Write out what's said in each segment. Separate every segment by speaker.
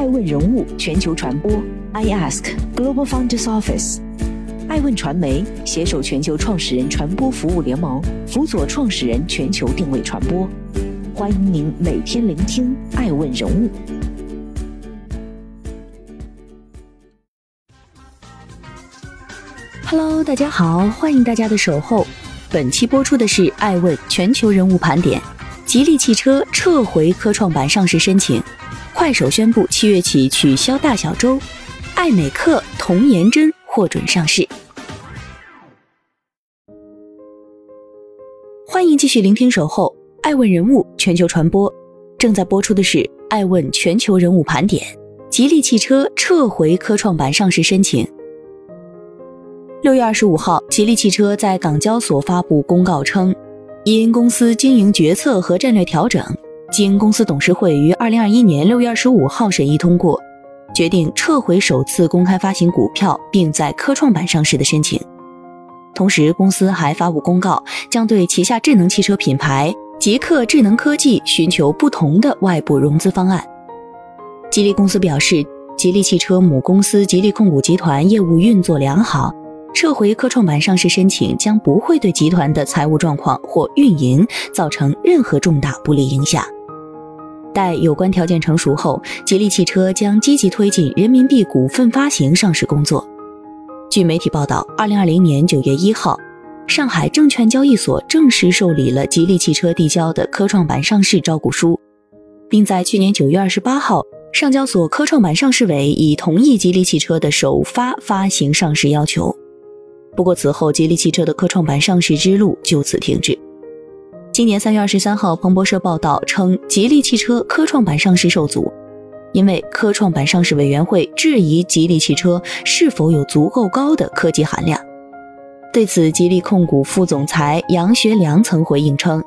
Speaker 1: 爱问人物全球传播，I Ask Global Founders Office，爱问传媒携手全球创始人传播服务联盟，辅佐创始人全球定位传播。欢迎您每天聆听爱问人物。
Speaker 2: Hello，大家好，欢迎大家的守候。本期播出的是爱问全球人物盘点，吉利汽车撤回科创板上市申请。快手宣布七月起取消大小周，爱美克、童颜针获准上市。欢迎继续聆听《守候爱问人物全球传播》，正在播出的是爱问全球人物盘点。吉利汽车撤回科创板上市申请。六月二十五号，吉利汽车在港交所发布公告称，因公司经营决策和战略调整。经公司董事会于二零二一年六月二十五号审议通过，决定撤回首次公开发行股票并在科创板上市的申请。同时，公司还发布公告，将对旗下智能汽车品牌极客智能科技寻求不同的外部融资方案。吉利公司表示，吉利汽车母公司吉利控股集团业务运作良好，撤回科创板上市申请将不会对集团的财务状况或运营造成任何重大不利影响。待有关条件成熟后，吉利汽车将积极推进人民币股份发行上市工作。据媒体报道，二零二零年九月一号，上海证券交易所正式受理了吉利汽车递交的科创板上市招股书，并在去年九月二十八号，上交所科创板上市委已同意吉利汽车的首发发行上市要求。不过，此后吉利汽车的科创板上市之路就此停滞。今年三月二十三号，彭博社报道称，吉利汽车科创板上市受阻，因为科创板上市委员会质疑吉利汽车是否有足够高的科技含量。对此，吉利控股副总裁杨学良曾回应称，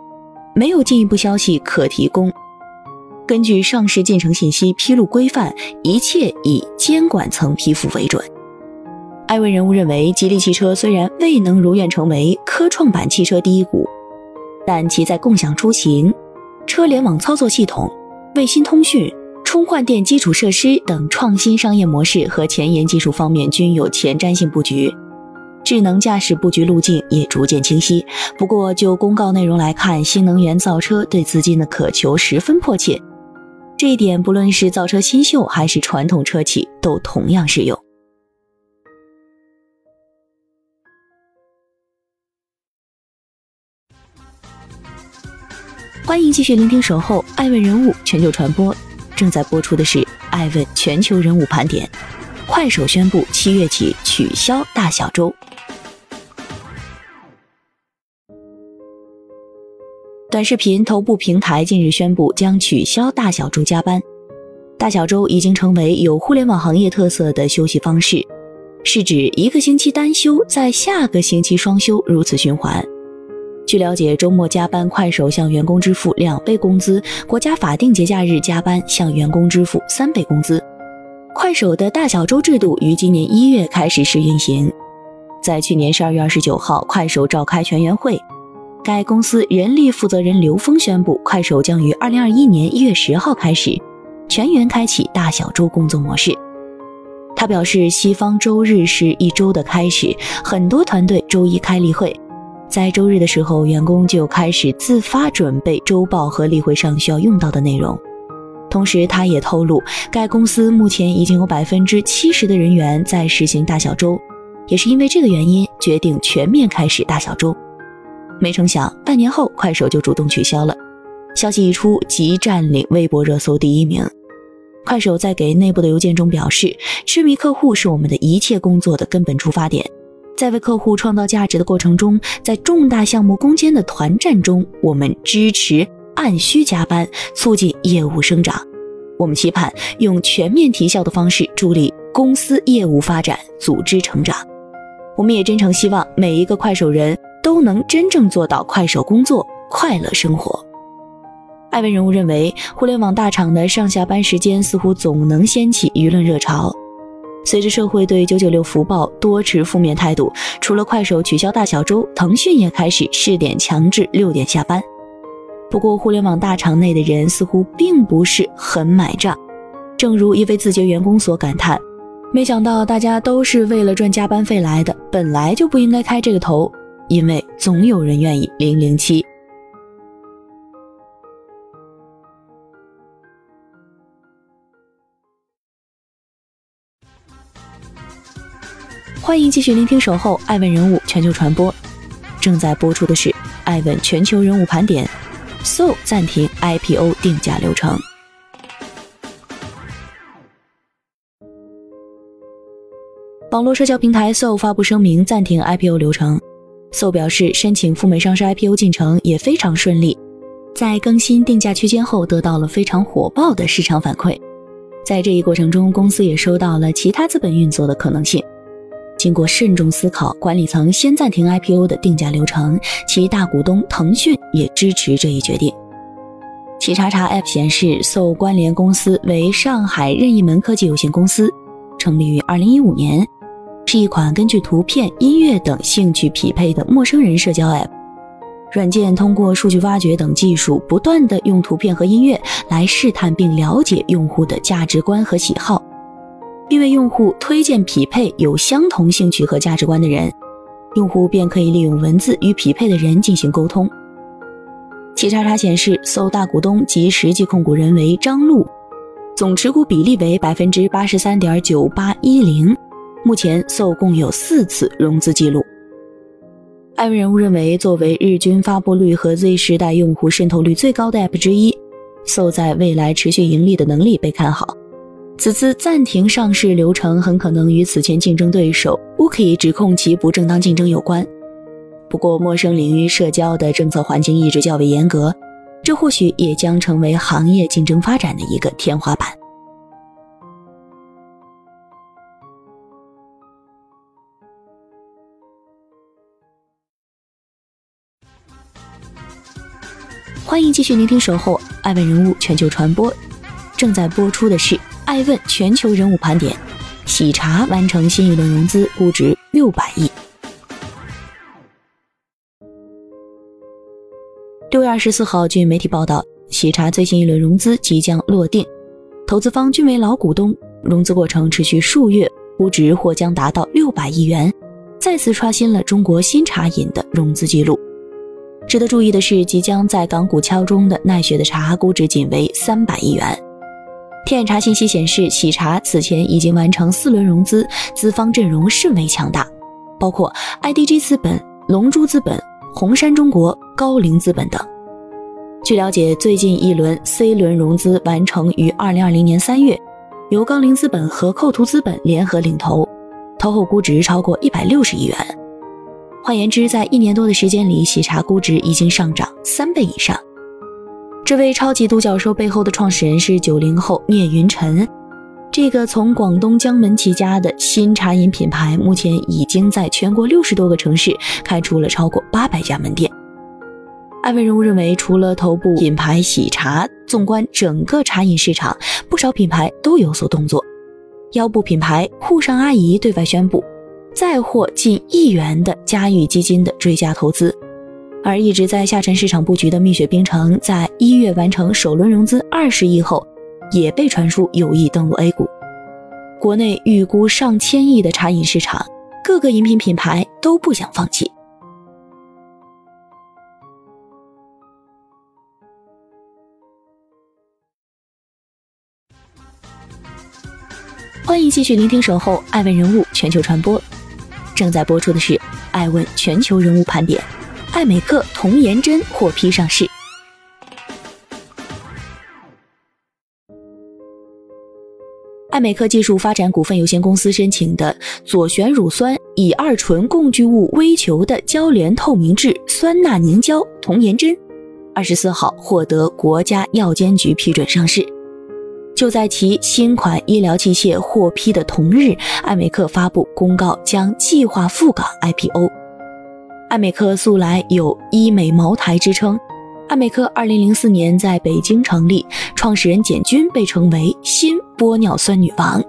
Speaker 2: 没有进一步消息可提供。根据上市进程信息披露规范，一切以监管层批复为准。艾问人物认为，吉利汽车虽然未能如愿成为科创板汽车第一股。但其在共享出行、车联网操作系统、卫星通讯、充换电基础设施等创新商业模式和前沿技术方面均有前瞻性布局，智能驾驶布局路径也逐渐清晰。不过，就公告内容来看，新能源造车对资金的渴求十分迫切，这一点不论是造车新秀还是传统车企都同样适用。欢迎继续聆听《守候爱问人物全球传播》，正在播出的是《爱问全球人物盘点》。快手宣布七月起取消大小周。短视频头部平台近日宣布将取消大小周加班。大小周已经成为有互联网行业特色的休息方式，是指一个星期单休，在下个星期双休，如此循环。据了解，周末加班，快手向员工支付两倍工资；国家法定节假日加班，向员工支付三倍工资。快手的大小周制度于今年一月开始试运行。在去年十二月二十九号，快手召开全员会，该公司人力负责人刘峰宣布，快手将于二零二一年一月十号开始全员开启大小周工作模式。他表示，西方周日是一周的开始，很多团队周一开例会。在周日的时候，员工就开始自发准备周报和例会上需要用到的内容。同时，他也透露，该公司目前已经有百分之七十的人员在实行大小周，也是因为这个原因，决定全面开始大小周。没成想，半年后，快手就主动取消了。消息一出，即占领微博热搜第一名。快手在给内部的邮件中表示：“痴迷客户是我们的一切工作的根本出发点。”在为客户创造价值的过程中，在重大项目攻坚的团战中，我们支持按需加班，促进业务生长。我们期盼用全面提效的方式助力公司业务发展、组织成长。我们也真诚希望每一个快手人都能真正做到快手工作、快乐生活。艾文人物认为，互联网大厂的上下班时间似乎总能掀起舆论热潮。随着社会对九九六福报多持负面态度，除了快手取消大小周，腾讯也开始试点强制六点下班。不过，互联网大厂内的人似乎并不是很买账。正如一位字节员工所感叹：“没想到大家都是为了赚加班费来的，本来就不应该开这个头，因为总有人愿意零零七。”欢迎继续聆听《守候爱问人物全球传播》，正在播出的是《爱问全球人物盘点》，So 暂停 IPO 定价流程。网络社交平台 So 发布声明暂停 IPO 流程。So 表示，申请赴美上市 IPO 进程也非常顺利，在更新定价区间后得到了非常火爆的市场反馈。在这一过程中，公司也收到了其他资本运作的可能性。经过慎重思考，管理层先暂停 IPO 的定价流程，其大股东腾讯也支持这一决定。企查查 App 显示，So 关联公司为上海任意门科技有限公司，成立于2015年，是一款根据图片、音乐等兴趣匹配的陌生人社交 App。软件通过数据挖掘等技术，不断的用图片和音乐来试探并了解用户的价值观和喜好。并为用户推荐匹配有相同兴趣和价值观的人，用户便可以利用文字与匹配的人进行沟通。企查查显示，So 大股东及实际控股人为张璐，总持股比例为百分之八十三点九八一零。目前，So 共有四次融资记录。艾文人物认为，作为日均发布率和 Z 时代用户渗透率最高的 App 之一，So 在未来持续盈利的能力被看好。此次暂停上市流程很可能与此前竞争对手 Uki 指控其不正当竞争有关。不过，陌生领域社交的政策环境一直较为严格，这或许也将成为行业竞争发展的一个天花板。欢迎继续聆听《守候爱问人物全球传播》，正在播出的是。爱问全球人物盘点，喜茶完成新一轮融资，估值六百亿。六月二十四号，据媒体报道，喜茶最新一轮融资即将落定，投资方均为老股东，融资过程持续数月，估值或将达到六百亿元，再次刷新了中国新茶饮的融资记录。值得注意的是，即将在港股敲钟的奈雪的茶，估值仅为三百亿元。天眼查信息显示，喜茶此前已经完成四轮融资，资方阵容甚为强大，包括 IDG 资本、龙珠资本、红杉中国、高瓴资本等。据了解，最近一轮 C 轮融资完成于2020年3月，由高瓴资本和扣图资本联合领投，投后估值超过160亿元。换言之，在一年多的时间里，喜茶估值已经上涨三倍以上。这位超级独角兽背后的创始人是九零后聂云辰。这个从广东江门起家的新茶饮品牌，目前已经在全国六十多个城市开出了超过八百家门店。艾文人物认为，除了头部品牌喜茶，纵观整个茶饮市场，不少品牌都有所动作。腰部品牌沪上阿姨对外宣布，再获近亿元的嘉裕基金的追加投资。而一直在下沉市场布局的蜜雪冰城，在一月完成首轮融资二十亿后，也被传出有意登陆 A 股。国内预估上千亿的茶饮市场，各个饮品品牌都不想放弃。欢迎继续聆听《守候爱问人物全球传播》，正在播出的是《爱问全球人物盘点》。爱美克童颜针获批上市。爱美克技术发展股份有限公司申请的左旋乳酸乙二醇共聚物微球的交联透明质酸钠凝胶童颜针，二十四号获得国家药监局批准上市。就在其新款医疗器械获批的同日，爱美克发布公告，将计划赴港 IPO。爱美克素来有医美茅台之称。爱美克二零零四年在北京成立，创始人简君被称为“新玻尿酸女王”。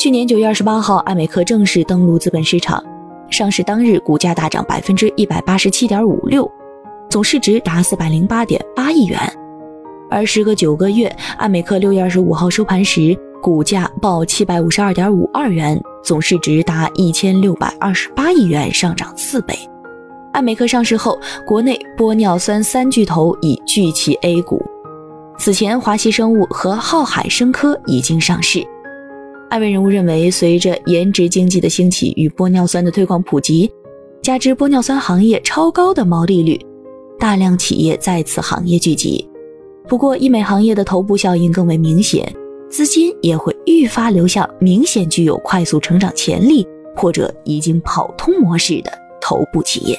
Speaker 2: 去年九月二十八号，爱美克正式登陆资本市场，上市当日股价大涨百分之一百八十七点五六，总市值达四百零八点八亿元。而时隔九个月，爱美克六月二十五号收盘时，股价报七百五十二点五二元，总市值达一千六百二十八亿元，上涨四倍。爱美克上市后，国内玻尿酸三巨头已聚齐 A 股。此前，华西生物和浩海生科已经上市。艾问人物认为，随着颜值经济的兴起与玻尿酸的推广普及，加之玻尿酸行业超高的毛利率，大量企业在此行业聚集。不过，医美行业的头部效应更为明显，资金也会愈发流向明显具有快速成长潜力或者已经跑通模式的头部企业。